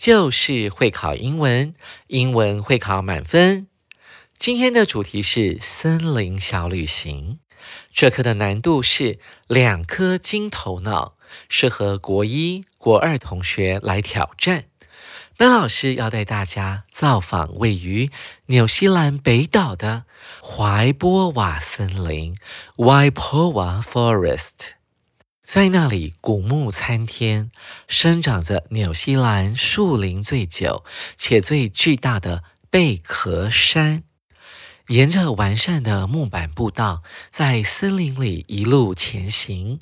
就是会考英文，英文会考满分。今天的主题是森林小旅行，这课的难度是两颗金头脑，适合国一、国二同学来挑战。班老师要带大家造访位于纽西兰北岛的怀波瓦森林 （Waipowa Forest）。在那里，古木参天，生长着纽西兰树林最久且最巨大的贝壳山。沿着完善的木板步道，在森林里一路前行，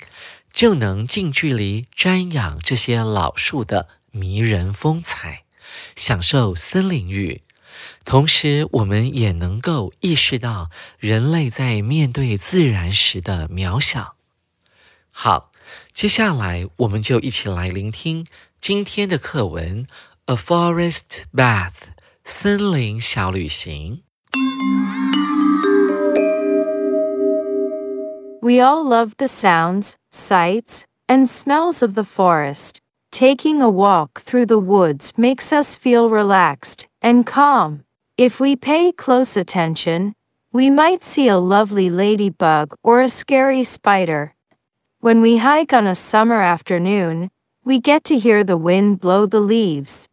就能近距离瞻仰这些老树的迷人风采。享受森林浴，同时我们也能够意识到人类在面对自然时的渺小。好，接下来我们就一起来聆听今天的课文《A Forest Bath》森林小旅行。We all love the sounds, sights, and smells of the forest. Taking a walk through the woods makes us feel relaxed and calm. If we pay close attention, we might see a lovely ladybug or a scary spider. When we hike on a summer afternoon, we get to hear the wind blow the leaves.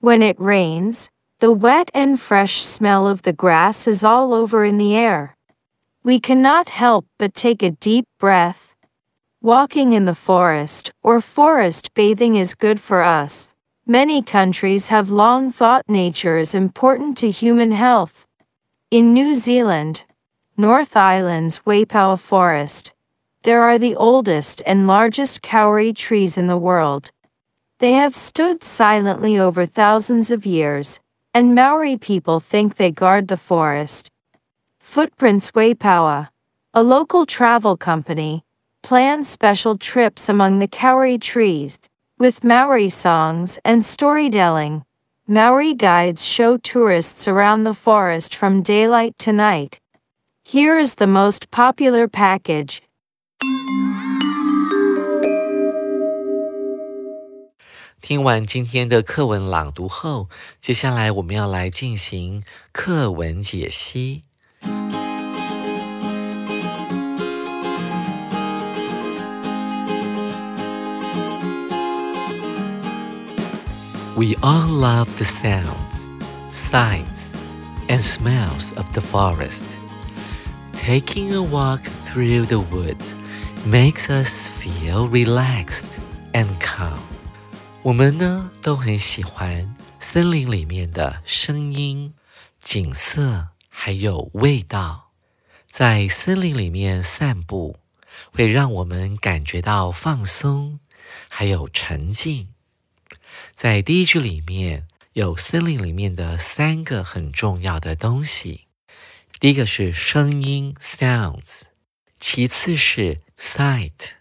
When it rains, the wet and fresh smell of the grass is all over in the air. We cannot help but take a deep breath Walking in the forest or forest bathing is good for us. Many countries have long thought nature is important to human health. In New Zealand, North Island's Waipoua Forest, there are the oldest and largest kauri trees in the world. They have stood silently over thousands of years, and Maori people think they guard the forest. Footprints Waipoua, a local travel company, plan special trips among the kauri trees. With Maori songs and storytelling, Maori guides show tourists around the forest from daylight to night. Here is the most popular package. 听完今天的课文朗读后，接下来我们要来进行课文解析。We all love the sounds, sights, and smells of the forest. Taking a walk through the woods makes us feel relaxed and calm. 我们呢都很喜欢森林里面的声音、景色，还有味道。在森林里面散步，会让我们感觉到放松，还有沉静。在第一句里面有森林里面的三个很重要的东西，第一个是声音 （sounds），其次是 sight，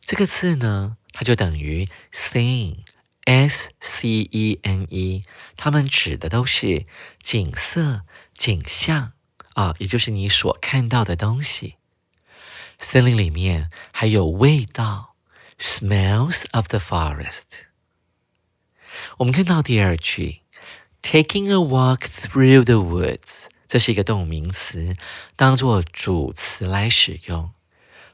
这个字呢，它就等于 scene（s c e n e），它们指的都是景色、景象啊，也就是你所看到的东西。森林里面还有味道 （smells of the forest）。我们看到第二句，taking a walk through the woods，这是一个动名词，当做主词来使用。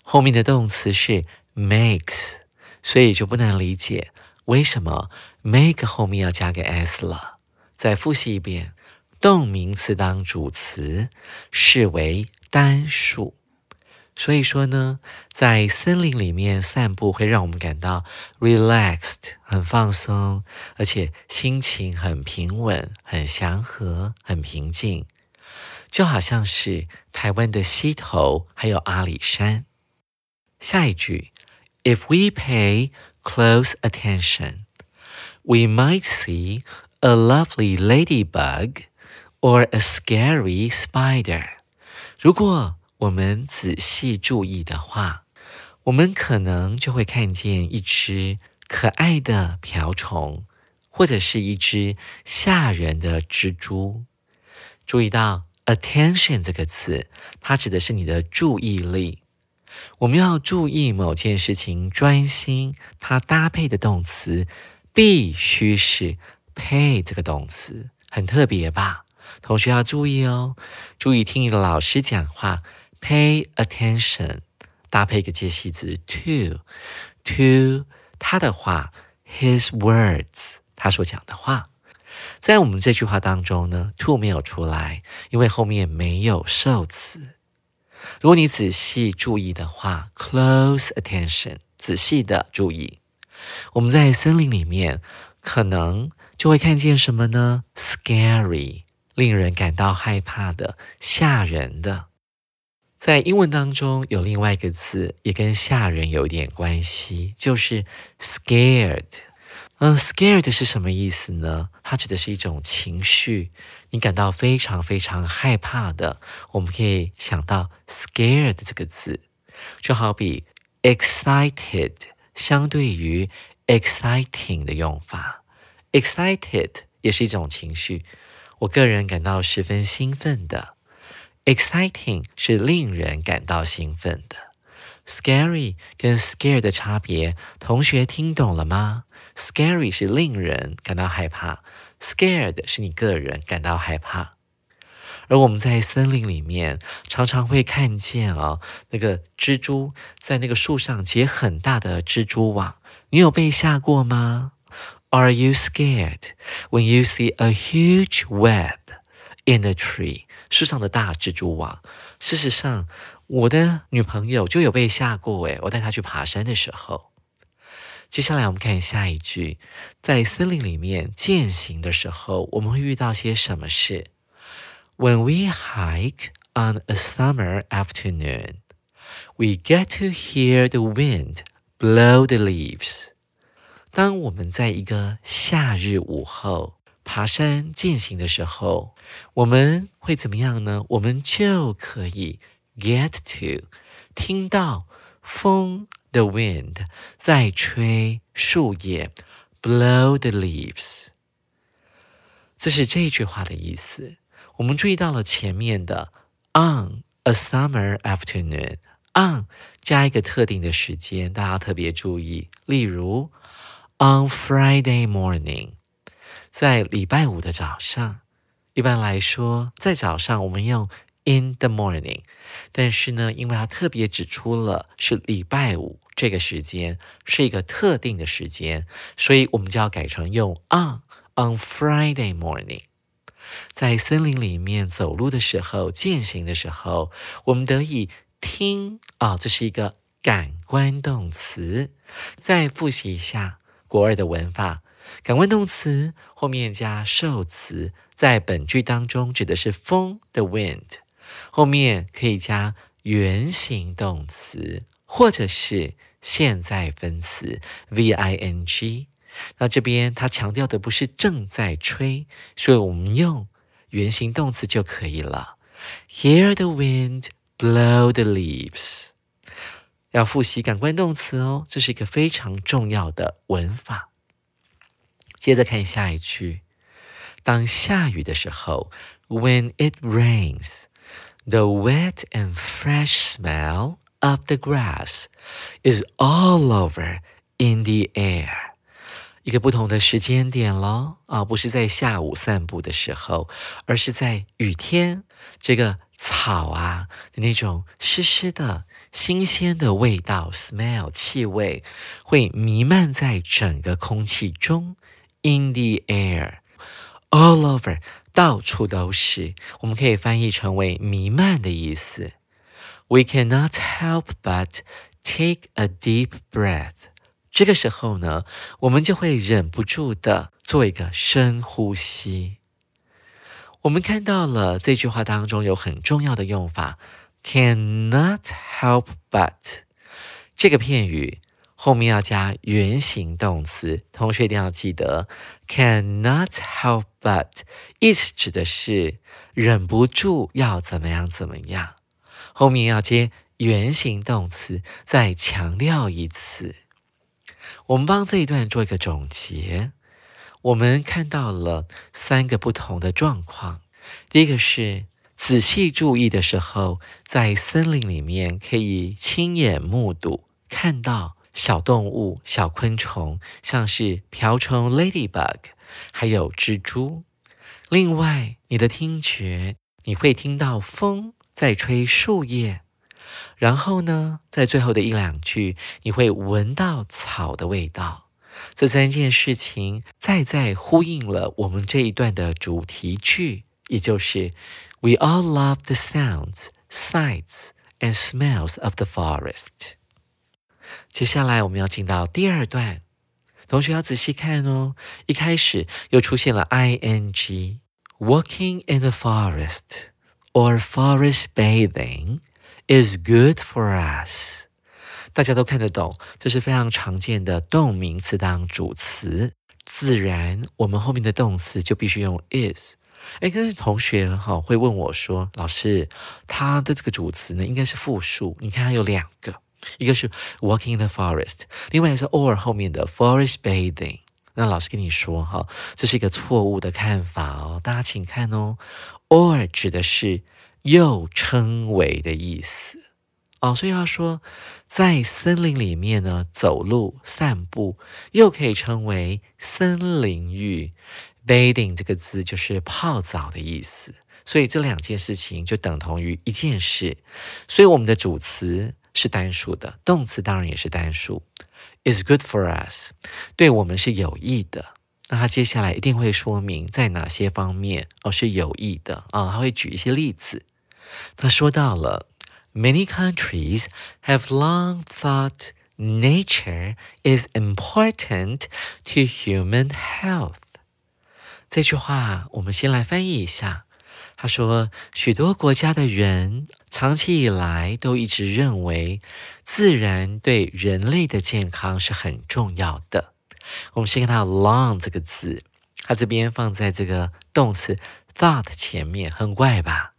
后面的动词是 makes，所以就不难理解为什么 make 后面要加个 s 了。再复习一遍，动名词当主词，视为单数。所以说呢，在森林里面散步会让我们感到 relaxed，很放松，而且心情很平稳、很祥和、很平静，就好像是台湾的溪头还有阿里山。下一句，If we pay close attention, we might see a lovely ladybug or a scary spider。如果我们仔细注意的话，我们可能就会看见一只可爱的瓢虫，或者是一只吓人的蜘蛛。注意到 attention 这个词，它指的是你的注意力。我们要注意某件事情，专心，它搭配的动词必须是 pay 这个动词，很特别吧？同学要注意哦，注意听你的老师讲话。Pay attention，搭配一个介系词 to，to 他的话，his words，他所讲的话，在我们这句话当中呢，to 没有出来，因为后面没有受词。如果你仔细注意的话，close attention，仔细的注意，我们在森林里面可能就会看见什么呢？Scary，令人感到害怕的，吓人的。在英文当中有另外一个字，也跟吓人有一点关系，就是 scared。嗯，scared 是什么意思呢？它指的是一种情绪，你感到非常非常害怕的。我们可以想到 scared 这个字，就好比 excited 相对于 exciting 的用法，excited 也是一种情绪，我个人感到十分兴奋的。Exciting 是令人感到兴奋的，Scary 跟 Scared 的差别，同学听懂了吗？Scary 是令人感到害怕，Scared 是你个人感到害怕。而我们在森林里面常常会看见哦，那个蜘蛛在那个树上结很大的蜘蛛网，你有被吓过吗？Are you scared when you see a huge web in a tree？树上的大蜘蛛网。事实上，我的女朋友就有被吓过诶，我带她去爬山的时候。接下来我们看下一句，在森林里面践行的时候，我们会遇到些什么事？When we hike on a summer afternoon, we get to hear the wind blow the leaves。当我们在一个夏日午后。爬山践行的时候，我们会怎么样呢？我们就可以 get to 听到风 the wind 在吹树叶 blow the leaves。这是这句话的意思。我们注意到了前面的 on a summer afternoon，on 加一个特定的时间，大家特别注意。例如 on Friday morning。在礼拜五的早上，一般来说，在早上我们用 in the morning，但是呢，因为它特别指出了是礼拜五这个时间是一个特定的时间，所以我们就要改成用 on on Friday morning。在森林里面走路的时候，践行的时候，我们得以听啊，这是一个感官动词。再复习一下国二的文法。感官动词后面加受词，在本句当中指的是风的 wind，后面可以加原形动词或者是现在分词 v i n g。那这边它强调的不是正在吹，所以我们用原形动词就可以了。Hear the wind blow the leaves。要复习感官动词哦，这是一个非常重要的文法。接着看下一句，当下雨的时候，When it rains, the wet and fresh smell of the grass is all over in the air。一个不同的时间点咯，啊，不是在下午散步的时候，而是在雨天，这个草啊的那种湿湿的新鲜的味道 （smell） 气味会弥漫在整个空气中。In the air, all over， 到处都是，我们可以翻译成为弥漫的意思。We cannot help but take a deep breath。这个时候呢，我们就会忍不住的做一个深呼吸。我们看到了这句话当中有很重要的用法，cannot help but 这个片语。后面要加原形动词，同学一定要记得，cannot help but，意思指的是忍不住要怎么样怎么样。后面要接原形动词，再强调一次。我们帮这一段做一个总结，我们看到了三个不同的状况。第一个是仔细注意的时候，在森林里面可以亲眼目睹看到。小动物、小昆虫，像是瓢虫 （ladybug），还有蜘蛛。另外，你的听觉，你会听到风在吹树叶。然后呢，在最后的一两句，你会闻到草的味道。这三件事情，再再呼应了我们这一段的主题句，也就是 “We all love the sounds, sights, and smells of the forest.” 接下来我们要进到第二段，同学要仔细看哦。一开始又出现了 i n g，walking in the forest or forest bathing is good for us。大家都看得懂，这是非常常见的动名词当主词，自然我们后面的动词就必须用 is。哎，但是同学哈会问我说，老师，它的这个主词呢应该是复数，你看它有两个。一个是 walking in the forest，另外是 or 后面的 forest bathing。那老师跟你说哈，这是一个错误的看法哦。大家请看哦，or 指的是又称为的意思哦，所以要说在森林里面呢走路散步，又可以称为森林浴。bathing 这个字就是泡澡的意思，所以这两件事情就等同于一件事。所以我们的主词。是单数的，动词当然也是单数。Is good for us，对我们是有益的。那它接下来一定会说明在哪些方面哦是有益的啊，他会举一些例子。他说到了，Many countries have long thought nature is important to human health。这句话我们先来翻译一下。他说，许多国家的人长期以来都一直认为，自然对人类的健康是很重要的。我们先看到 long 这个字，它这边放在这个动词 thought 前面，很怪吧？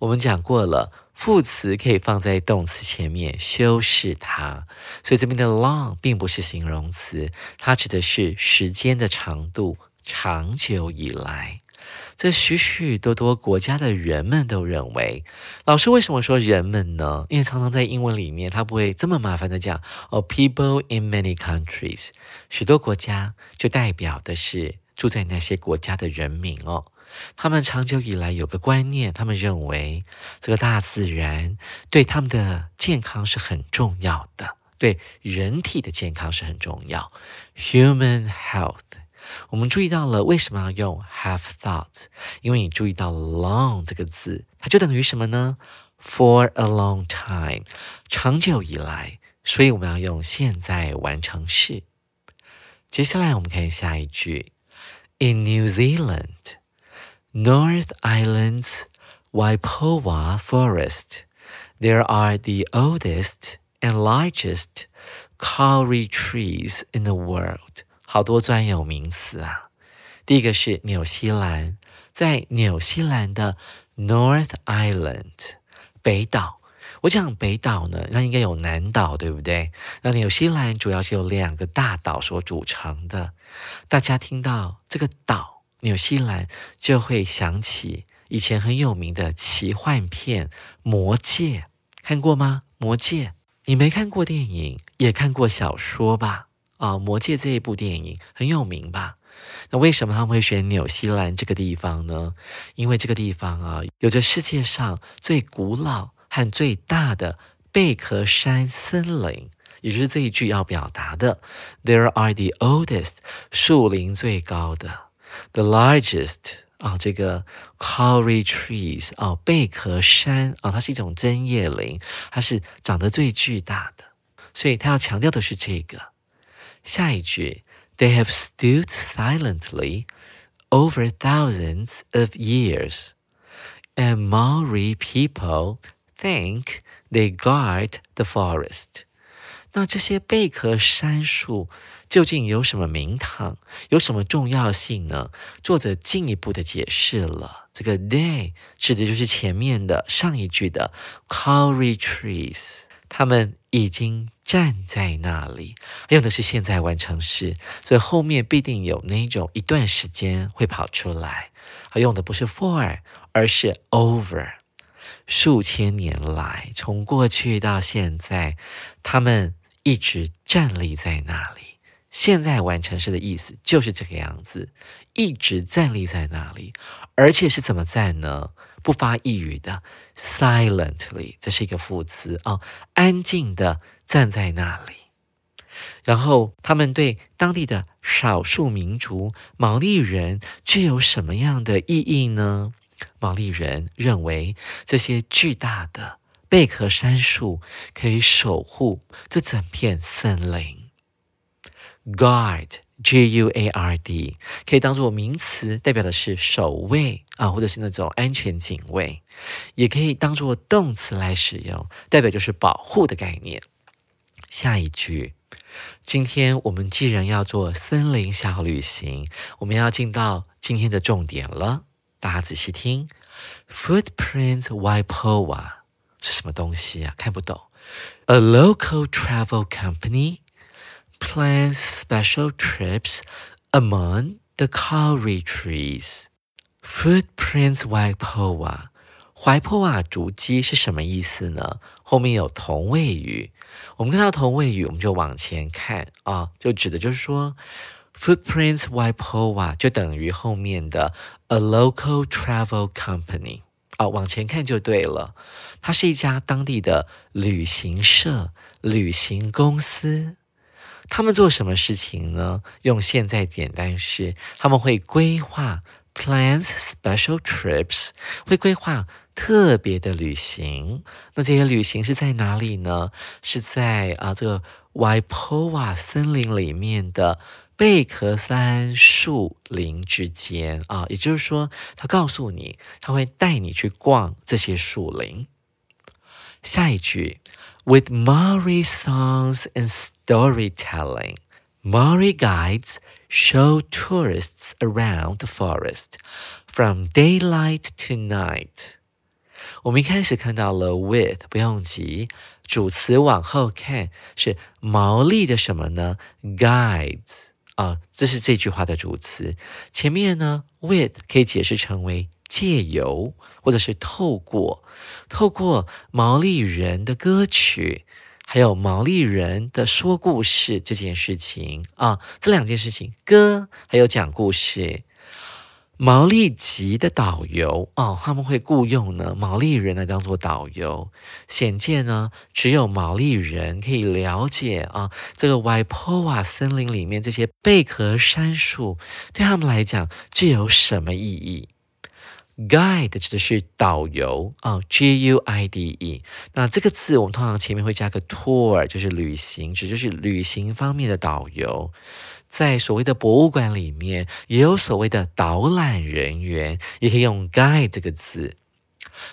我们讲过了，副词可以放在动词前面修饰它，所以这边的 long 并不是形容词，它指的是时间的长度，长久以来。这许许多多国家的人们都认为，老师为什么说人们呢？因为常常在英文里面，他不会这么麻烦的讲哦，people in many countries，许多国家就代表的是住在那些国家的人民哦。他们长久以来有个观念，他们认为这个大自然对他们的健康是很重要的，对人体的健康是很重要，human health。我们注意到了为什么要用 have thought？因为你注意到 long 这个字，它就等于什么呢？For a long time，长久以来。所以我们要用现在完成式。接下来我们看下一句：In New Zealand, North Island's Waipoua Forest, there are the oldest and largest kauri trees in the world. 好多专有名词啊！第一个是纽西兰，在纽西兰的 North Island 北岛。我讲北岛呢，那应该有南岛，对不对？那纽西兰主要是由两个大岛所组成的。大家听到这个岛纽西兰，就会想起以前很有名的奇幻片《魔戒》，看过吗？《魔戒》，你没看过电影，也看过小说吧？啊，《魔戒》这一部电影很有名吧？那为什么他们会选纽西兰这个地方呢？因为这个地方啊，有着世界上最古老和最大的贝壳山森林，也就是这一句要表达的。There are the oldest，树林最高的；the largest，啊，这个 kauri trees 哦，贝壳山啊，它是一种针叶林，它是长得最巨大的，所以它要强调的是这个。下一句，They have stood silently over thousands of years, and Maori people think they guard the forest. 那这些贝壳杉树究竟有什么名堂，有什么重要性呢？作者进一步的解释了，这个 they 指的就是前面的上一句的 kauri trees， 他们已经站在那里，用的是现在完成式，所以后面必定有那种一段时间会跑出来，它用的不是 for，而是 over。数千年来，从过去到现在，他们。一直站立在那里。现在完成式的意思就是这个样子，一直站立在那里，而且是怎么站呢？不发一语的，silently，这是一个副词啊，安静的站在那里。然后他们对当地的少数民族毛利人具有什么样的意义呢？毛利人认为这些巨大的。贝壳杉树可以守护这整片森林 god。G U A R D 可以当做名词，代表的是守卫啊，或者是那种安全警卫；也可以当做动词来使用，代表就是保护的概念。下一句，今天我们既然要做森林小旅行，我们要进到今天的重点了。大家仔细听，Footprints Waipoa。是什么东西啊？看不懂。A local travel company plans special trips among the kauri trees. Footprints Waipoa，怀坡瓦足迹是什么意思呢？后面有同位语，我们看到同位语，我们就往前看啊，就指的就是说，Footprints Waipoa 就等于后面的 a local travel company。啊，往前看就对了。它是一家当地的旅行社、旅行公司。他们做什么事情呢？用现在简单式，他们会规划 plans special trips，会规划特别的旅行。那这些旅行是在哪里呢？是在啊这个 Waipoa 森林里面的。贝壳山树林之间啊，也就是说，他告诉你，他会带你去逛这些树林。下一句，With Maori songs and storytelling, Maori guides show tourists around the forest from daylight to night。我们一开始看到了 with，不用急，主词往后看是毛利的什么呢？Guides。啊，这是这句话的主词。前面呢，with 可以解释成为借由，或者是透过，透过毛利人的歌曲，还有毛利人的说故事这件事情啊，这两件事情，歌还有讲故事。毛利籍的导游哦，他们会雇佣呢毛利人来当做导游。显见呢，只有毛利人可以了解啊，这个 Waipoa 森林里面这些贝壳杉树对他们来讲具有什么意义？Guide 指的是导游啊，G-U-I-D-E。那这个字我们通常前面会加个 tour，就是旅行，指就是旅行方面的导游。在所谓的博物馆里面，也有所谓的导览人员，也可以用 guide 这个字。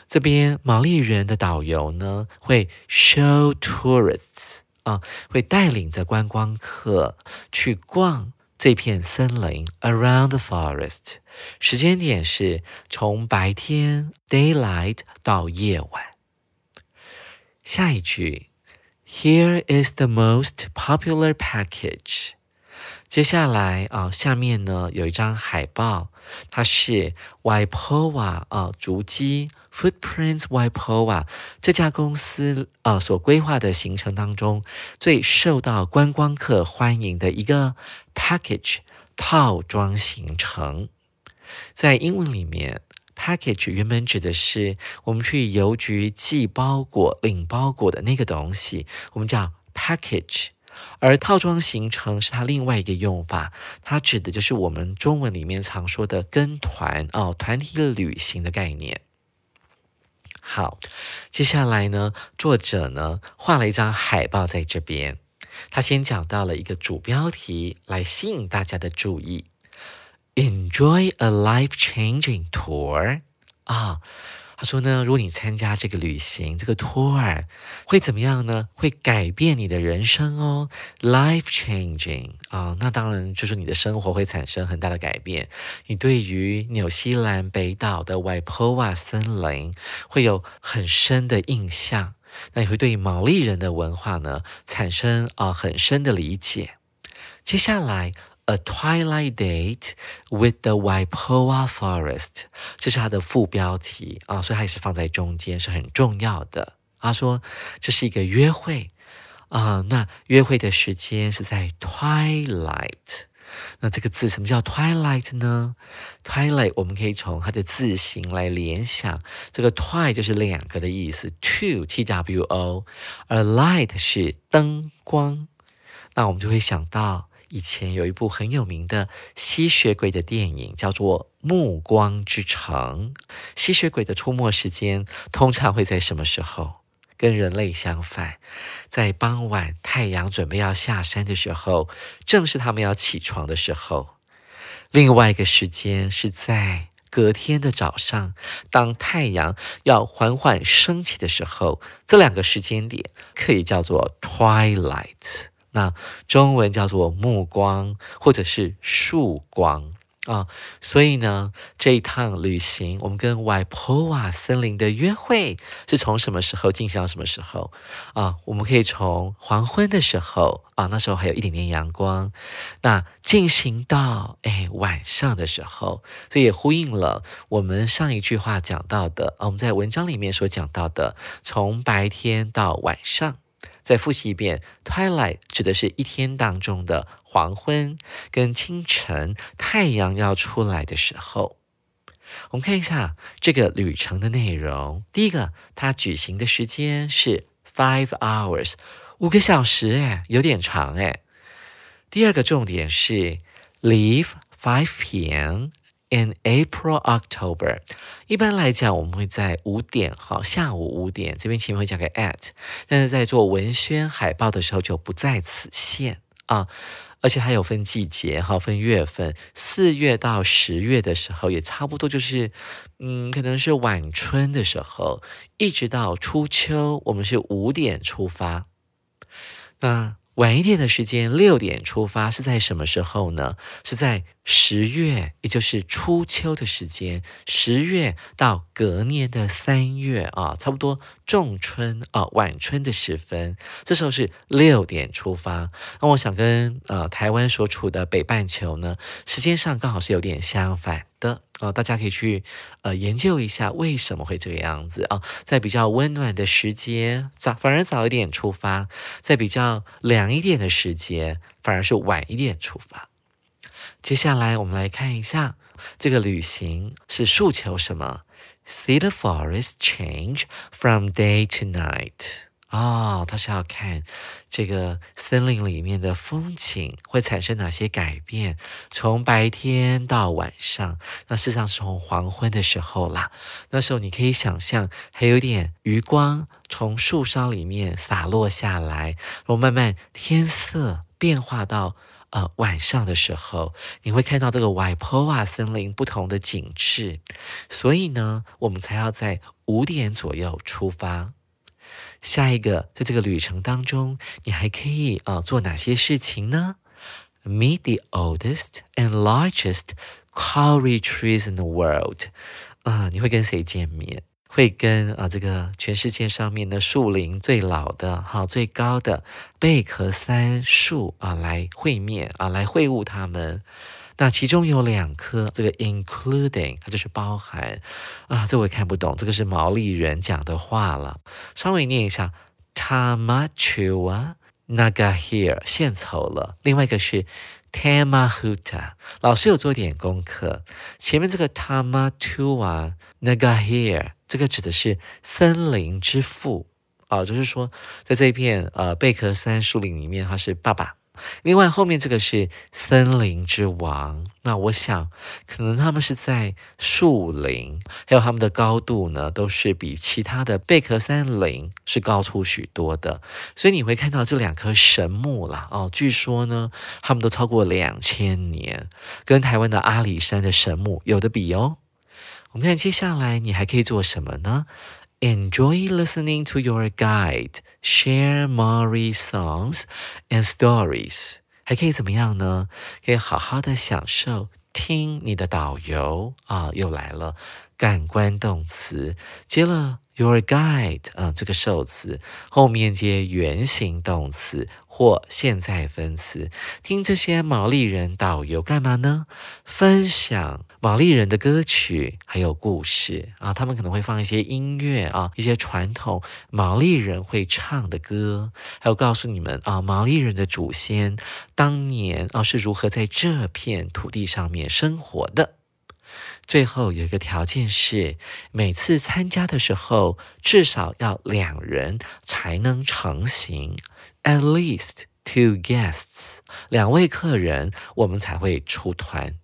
这边毛利人的导游呢，会 show tourists 啊，会带领着观光客去逛这片森林 around the forest。时间点是从白天 daylight 到夜晚。下一句，Here is the most popular package。接下来啊，下面呢有一张海报，它是 Waipoa 啊，竹鸡 Footprints w i p o a 这家公司啊所规划的行程当中最受到观光客欢迎的一个 package 套装行程。在英文里面，package 原本指的是我们去邮局寄包裹、领包裹的那个东西，我们叫 package。而套装行程是它另外一个用法，它指的就是我们中文里面常说的跟团哦，团体旅行的概念。好，接下来呢，作者呢画了一张海报在这边，他先讲到了一个主标题来吸引大家的注意：Enjoy a life-changing tour 啊。他说呢，如果你参加这个旅行，这个 tour 会怎么样呢？会改变你的人生哦，life changing 啊，那当然就是你的生活会产生很大的改变。你对于纽西兰北岛的 Waipoa 森林会有很深的印象，那你会对毛利人的文化呢产生啊很深的理解。接下来。A twilight date with the Waipoa Forest，这是它的副标题啊，所以它也是放在中间，是很重要的。他说这是一个约会啊，那约会的时间是在 twilight。那这个字什么叫 twilight 呢？twilight 我们可以从它的字形来联想，这个 twi 就是两个的意思，two t w o，而 light 是灯光，那我们就会想到。以前有一部很有名的吸血鬼的电影，叫做《暮光之城》。吸血鬼的出没时间通常会在什么时候？跟人类相反，在傍晚，太阳准备要下山的时候，正是他们要起床的时候。另外一个时间是在隔天的早上，当太阳要缓缓升起的时候。这两个时间点可以叫做 twilight。那中文叫做目光，或者是束光啊。所以呢，这一趟旅行，我们跟 Waipoa 森林的约会是从什么时候进行到什么时候啊？我们可以从黄昏的时候啊，那时候还有一点点阳光，那进行到哎晚上的时候，这也呼应了我们上一句话讲到的啊，我们在文章里面所讲到的，从白天到晚上。再复习一遍，twilight 指的是一天当中的黄昏跟清晨，太阳要出来的时候。我们看一下这个旅程的内容。第一个，它举行的时间是 five hours，五个小时，哎，有点长，哎。第二个重点是 leave five p.m. In April, October，一般来讲，我们会在五点，好，下午五点，这边前面会加个 at，但是在做文宣海报的时候就不在此限啊。而且还有分季节，哈，分月份，四月到十月的时候，也差不多就是，嗯，可能是晚春的时候，一直到初秋，我们是五点出发，那。晚一点的时间，六点出发是在什么时候呢？是在十月，也就是初秋的时间，十月到隔年的三月啊，差不多仲春啊，晚春的时分，这时候是六点出发。那我想跟呃台湾所处的北半球呢，时间上刚好是有点相反。的啊，大家可以去呃研究一下为什么会这个样子啊，在比较温暖的时节早反而早一点出发，在比较凉一点的时节反而是晚一点出发。接下来我们来看一下这个旅行是诉求什么？See the forest change from day to night。哦，他是要看这个森林里面的风景会产生哪些改变，从白天到晚上，那事实上是从黄昏的时候啦。那时候你可以想象，还有点余光从树梢里面洒落下来，然后慢慢天色变化到呃晚上的时候，你会看到这个 Waipoa 森林不同的景致。所以呢，我们才要在五点左右出发。下一个，在这个旅程当中，你还可以啊做哪些事情呢？Meet the oldest and largest karri trees in the world。啊，你会跟谁见面？会跟啊这个全世界上面的树林最老的、哈最高的贝壳杉树啊来会面啊来会晤他们。那其中有两棵，这个 including 它就是包含啊，这我也看不懂，这个是毛利人讲的话了。稍微念一下，Tamachua naga here 献丑了。另外一个是 Tamahuta，老师有做点功课。前面这个 Tamatua naga here 这个指的是森林之父啊，就是说在这一片呃贝壳山树林里面，他是爸爸。另外，后面这个是森林之王。那我想，可能他们是在树林，还有他们的高度呢，都是比其他的贝壳森林是高出许多的。所以你会看到这两棵神木啦，哦，据说呢，他们都超过两千年，跟台湾的阿里山的神木有的比哦。我们看接下来，你还可以做什么呢？Enjoy listening to your guide share Maori songs and stories。还可以怎么样呢？可以好好的享受听你的导游啊，又来了，感官动词接了 your guide 啊，这个受词后面接原形动词。或现在分词，听这些毛利人导游干嘛呢？分享毛利人的歌曲，还有故事啊。他们可能会放一些音乐啊，一些传统毛利人会唱的歌，还有告诉你们啊，毛利人的祖先当年啊是如何在这片土地上面生活的。最后有一个条件是，每次参加的时候至少要两人才能成行。At least two guests，两位客人，我们才会出团。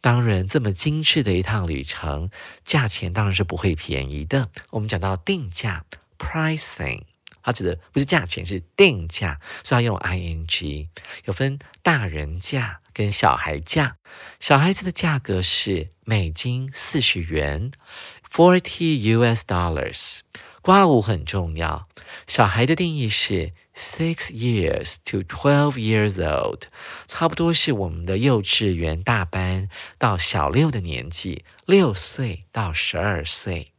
当然，这么精致的一趟旅程，价钱当然是不会便宜的。我们讲到定价 （pricing），它指的不是价钱，是定价，是要用 ing。有分大人价跟小孩价。小孩子的价格是美金四十元 （forty US dollars）。刮胡很重要。小孩的定义是。Six years to twelve years old，差不多是我们的幼稚园大班到小六的年纪，六岁到十二岁。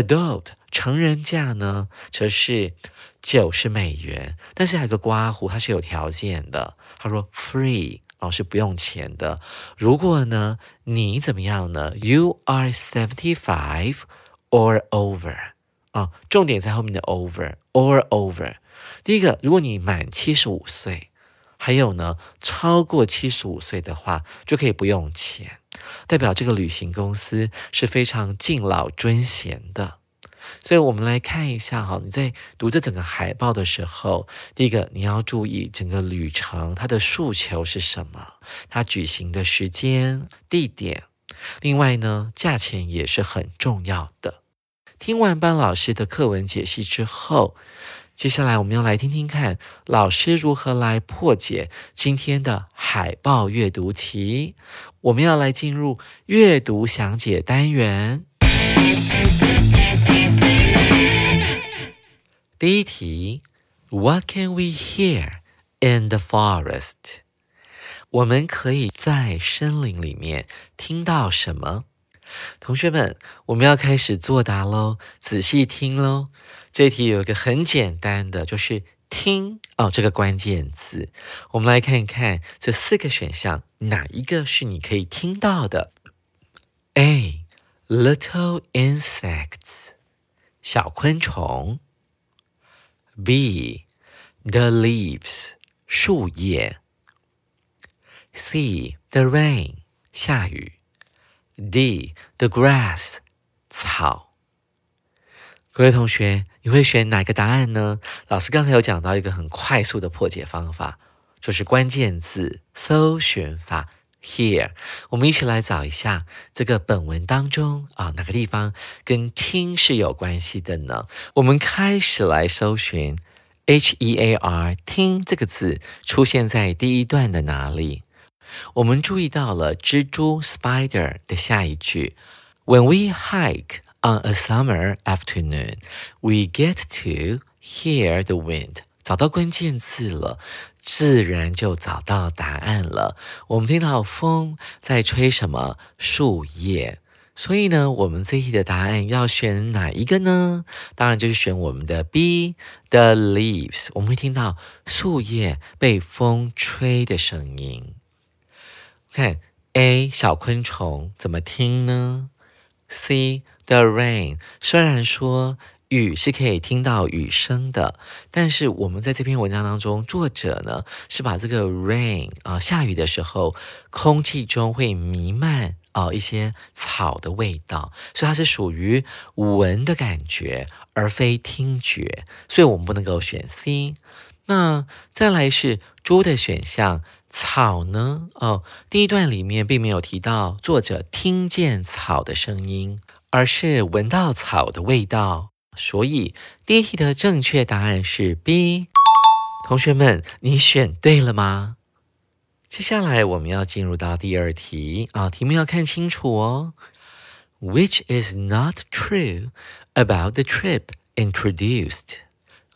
Adult 成人价呢，则是九十美元，但是还有个刮胡，它是有条件的。他说 free 哦，是不用钱的。如果呢，你怎么样呢？You are seventy five or over 啊，重点在后面的 over or over。第一个，如果你满七十五岁，还有呢，超过七十五岁的话，就可以不用钱，代表这个旅行公司是非常敬老尊贤的。所以，我们来看一下哈，你在读这整个海报的时候，第一个你要注意整个旅程它的诉求是什么，它举行的时间、地点，另外呢，价钱也是很重要的。听完班老师的课文解析之后。接下来我们要来听听看老师如何来破解今天的海报阅读题。我们要来进入阅读详解单元。第一题：What can we hear in the forest？我们可以在森林里面听到什么？同学们，我们要开始作答喽，仔细听喽。这题有一个很简单的，就是听哦这个关键字。我们来看一看这四个选项，哪一个是你可以听到的？A. Little insects，小昆虫。B. The leaves，树叶。C. The rain，下雨。D. The grass，草。各位同学。你会选哪个答案呢？老师刚才有讲到一个很快速的破解方法，就是关键字搜寻法。Here，我们一起来找一下这个本文当中啊，哪个地方跟听是有关系的呢？我们开始来搜寻 H E A R 听这个字出现在第一段的哪里？我们注意到了蜘蛛 Spider 的下一句，When we hike。On a summer afternoon, we get to hear the wind. 找到关键字了，自然就找到答案了。我们听到风在吹什么树叶，所以呢，我们这一题的答案要选哪一个呢？当然就是选我们的 B，the leaves。我们会听到树叶被风吹的声音。看 A 小昆虫怎么听呢？C The rain，虽然说雨是可以听到雨声的，但是我们在这篇文章当中，作者呢是把这个 rain 啊下雨的时候，空气中会弥漫哦，一些草的味道，所以它是属于闻的感觉，而非听觉，所以我们不能够选 C。那再来是猪的选项，草呢？哦，第一段里面并没有提到作者听见草的声音，而是闻到草的味道，所以第一题的正确答案是 B。同学们，你选对了吗？接下来我们要进入到第二题啊，题目要看清楚哦。Which is not true about the trip introduced？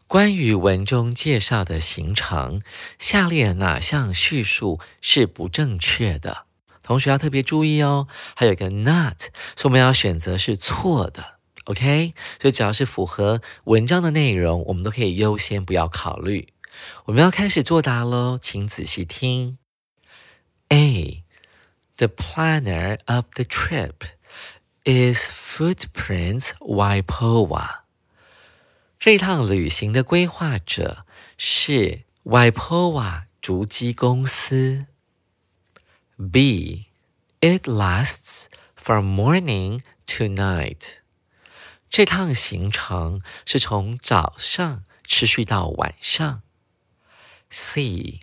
关于文中介绍的行程，下列哪项叙述是不正确的？同学要特别注意哦。还有一个 not，所以我们要选择是错的。OK，所以只要是符合文章的内容，我们都可以优先不要考虑。我们要开始作答喽，请仔细听。A. The planner of the trip is Footprints wipoa 这一趟旅行的规划者是 wipoa 竹基公司。B. It lasts from morning to night. 这趟行程是从早上持续到晚上。C.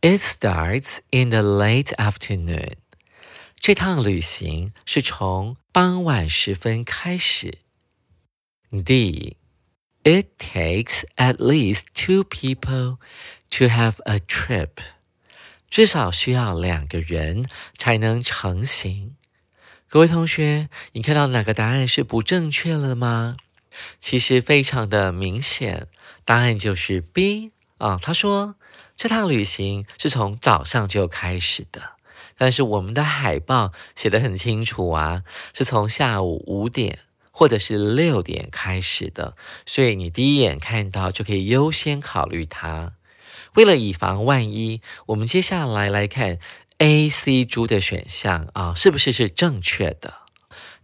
It starts in the late afternoon. 这趟旅行是从傍晚时分开始。D. It takes at least two people to have a trip. 至少需要两个人才能成行。各位同学，你看到哪个答案是不正确了吗？其实非常的明显，答案就是 B 啊。他说。这趟旅行是从早上就开始的，但是我们的海报写的很清楚啊，是从下午五点或者是六点开始的，所以你第一眼看到就可以优先考虑它。为了以防万一，我们接下来来看 A、C、猪的选项啊，是不是是正确的？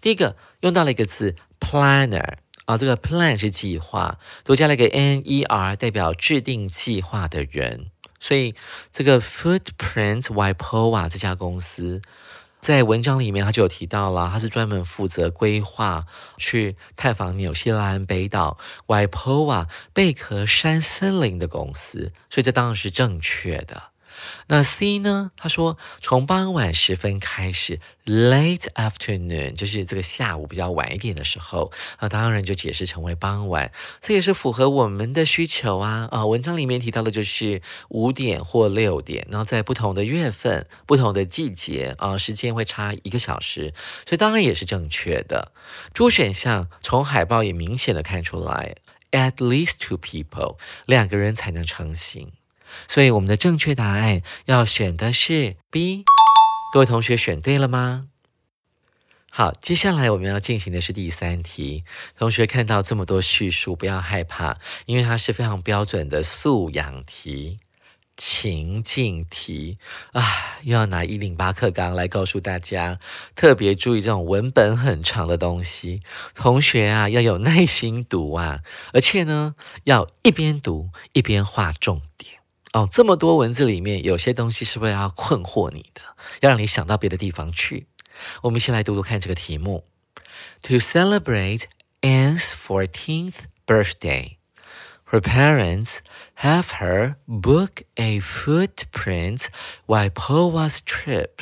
第一个用到了一个字 planner 啊，这个 plan 是计划，多加了一个 N E R，代表制定计划的人。所以，这个 Footprints Waipoa 这家公司，在文章里面他就有提到了，他是专门负责规划去探访纽西兰北岛 Waipoa 贝壳山森林的公司，所以这当然是正确的。那 C 呢？他说从傍晚时分开始，late afternoon 就是这个下午比较晚一点的时候，那当然就解释成为傍晚，这也是符合我们的需求啊啊！文章里面提到的就是五点或六点，然后在不同的月份、不同的季节啊，时间会差一个小时，所以当然也是正确的。主选项从海报也明显的看出来，at least two people 两个人才能成行。所以我们的正确答案要选的是 B，各位同学选对了吗？好，接下来我们要进行的是第三题。同学看到这么多叙述，不要害怕，因为它是非常标准的素养题、情境题啊，又要拿一零八课纲来告诉大家，特别注意这种文本很长的东西。同学啊，要有耐心读啊，而且呢，要一边读一边画重点。哦，这么多文字里面，有些东西是不是要困惑你的，要让你想到别的地方去？我们先来读读看这个题目：To celebrate Anne's fourteenth birthday, her parents have her book a footprint Waipoa's trip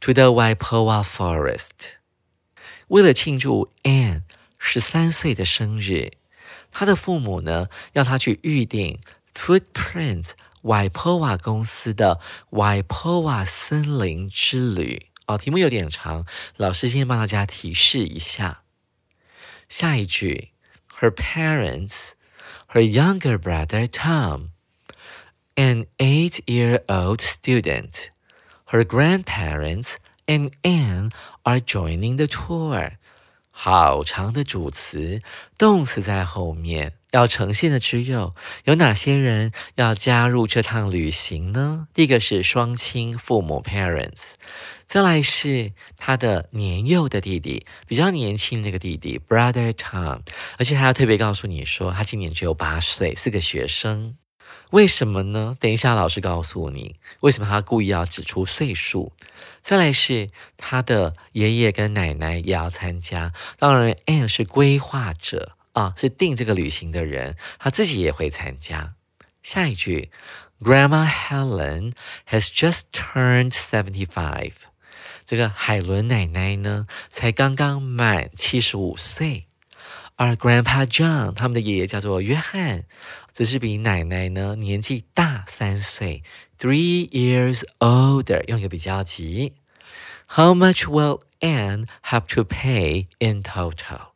to the Waipoa forest。为了庆祝 Anne 十三岁的生日，她的父母呢要她去预定 Footprints。Waipoa 公司的 Waipoa 森林之旅哦，题目有点长，老师先帮大家提示一下。下一句，Her parents, her younger brother Tom, an eight-year-old student, her grandparents and Anne are joining the tour. 好长的主词，动词在后面，要呈现的只有有哪些人要加入这趟旅行呢？第一个是双亲父母 （parents），再来是他的年幼的弟弟，比较年轻那个弟弟 （brother Tom），而且还要特别告诉你说，他今年只有八岁，是个学生。为什么呢？等一下老师告诉你为什么他故意要指出岁数。再来是他的爷爷跟奶奶也要参加，当然 Anne 是规划者啊，是定这个旅行的人，他自己也会参加。下一句，Grandma Helen has just turned seventy-five。这个海伦奶奶呢，才刚刚满七十五岁，而 Grandpa John 他们的爷爷叫做约翰，只是比奶奶呢年纪大三岁。Three years older，用一个比较级。How much will Anne have to pay in total？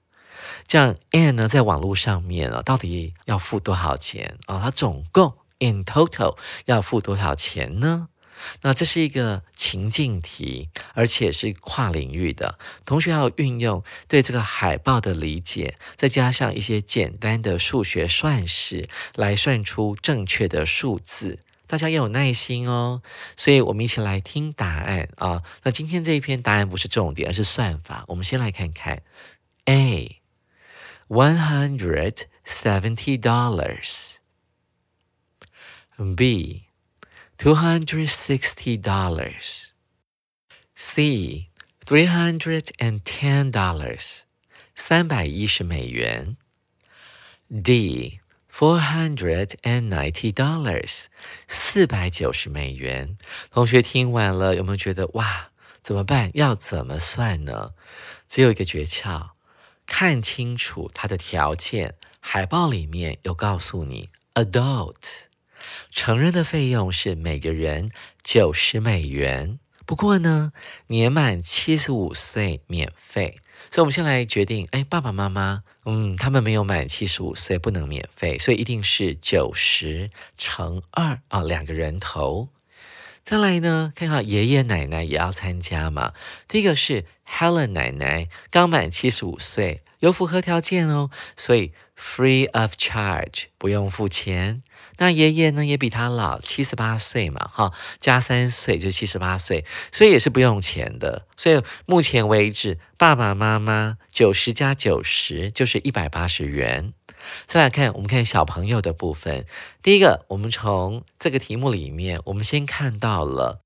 这样，n 呢，在网络上面啊，到底要付多少钱啊？它总共 in total 要付多少钱呢？那这是一个情境题，而且是跨领域的。同学要运用对这个海报的理解，再加上一些简单的数学算式，来算出正确的数字。大家要有耐心哦，所以我们一起来听答案啊。那今天这一篇答案不是重点，而是算法。我们先来看看：A one hundred seventy dollars。B two hundred sixty dollars。C three hundred and ten dollars。三百一十美元。D Four hundred and ninety dollars，四百九十美元。同学听完了，有没有觉得哇？怎么办？要怎么算呢？只有一个诀窍，看清楚它的条件。海报里面有告诉你，adult 成人的费用是每个人九十美元。不过呢，年满七十五岁免费。所以，我们先来决定，哎，爸爸妈妈，嗯，他们没有满七十五岁，不能免费，所以一定是九十乘二啊，两个人头。再来呢，看看爷爷奶奶也要参加嘛。第一个是 Helen 奶奶刚满七十五岁，有符合条件哦，所以 free of charge 不用付钱。那爷爷呢也比他老七十八岁嘛，哈，加三岁就七十八岁，所以也是不用钱的。所以目前为止，爸爸妈妈九十加九十就是一百八十元。再来看，我们看小朋友的部分。第一个，我们从这个题目里面，我们先看到了，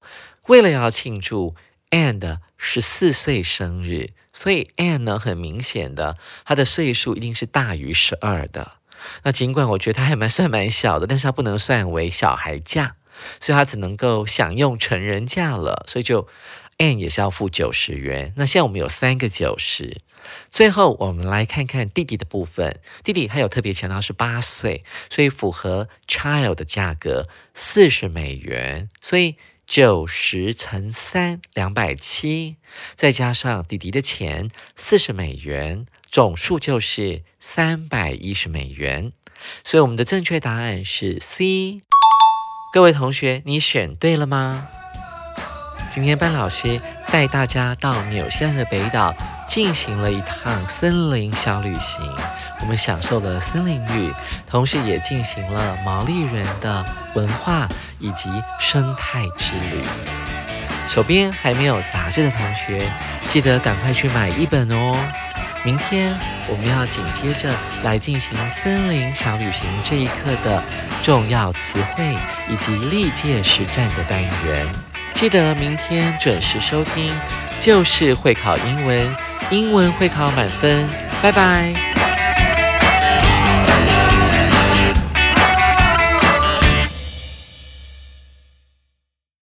为了要庆祝 and 十四岁生日，所以 Anne 呢很明显的，她的岁数一定是大于十二的。那尽管我觉得他还蛮算蛮小的，但是他不能算为小孩价，所以他只能够享用成人价了。所以就 Anne 也是要付九十元。那现在我们有三个九十。最后我们来看看弟弟的部分，弟弟还有特别强调是八岁，所以符合 child 的价格四十美元。所以九十乘三两百七，再加上弟弟的钱四十美元。总数就是三百一十美元，所以我们的正确答案是 C。各位同学，你选对了吗？今天班老师带大家到纽西兰的北岛进行了一趟森林小旅行，我们享受了森林浴，同时也进行了毛利人的文化以及生态之旅。手边还没有杂志的同学，记得赶快去买一本哦。明天我们要紧接着来进行森林小旅行这一课的重要词汇以及历届实战的单元，记得明天准时收听，就是会考英文，英文会考满分，拜拜。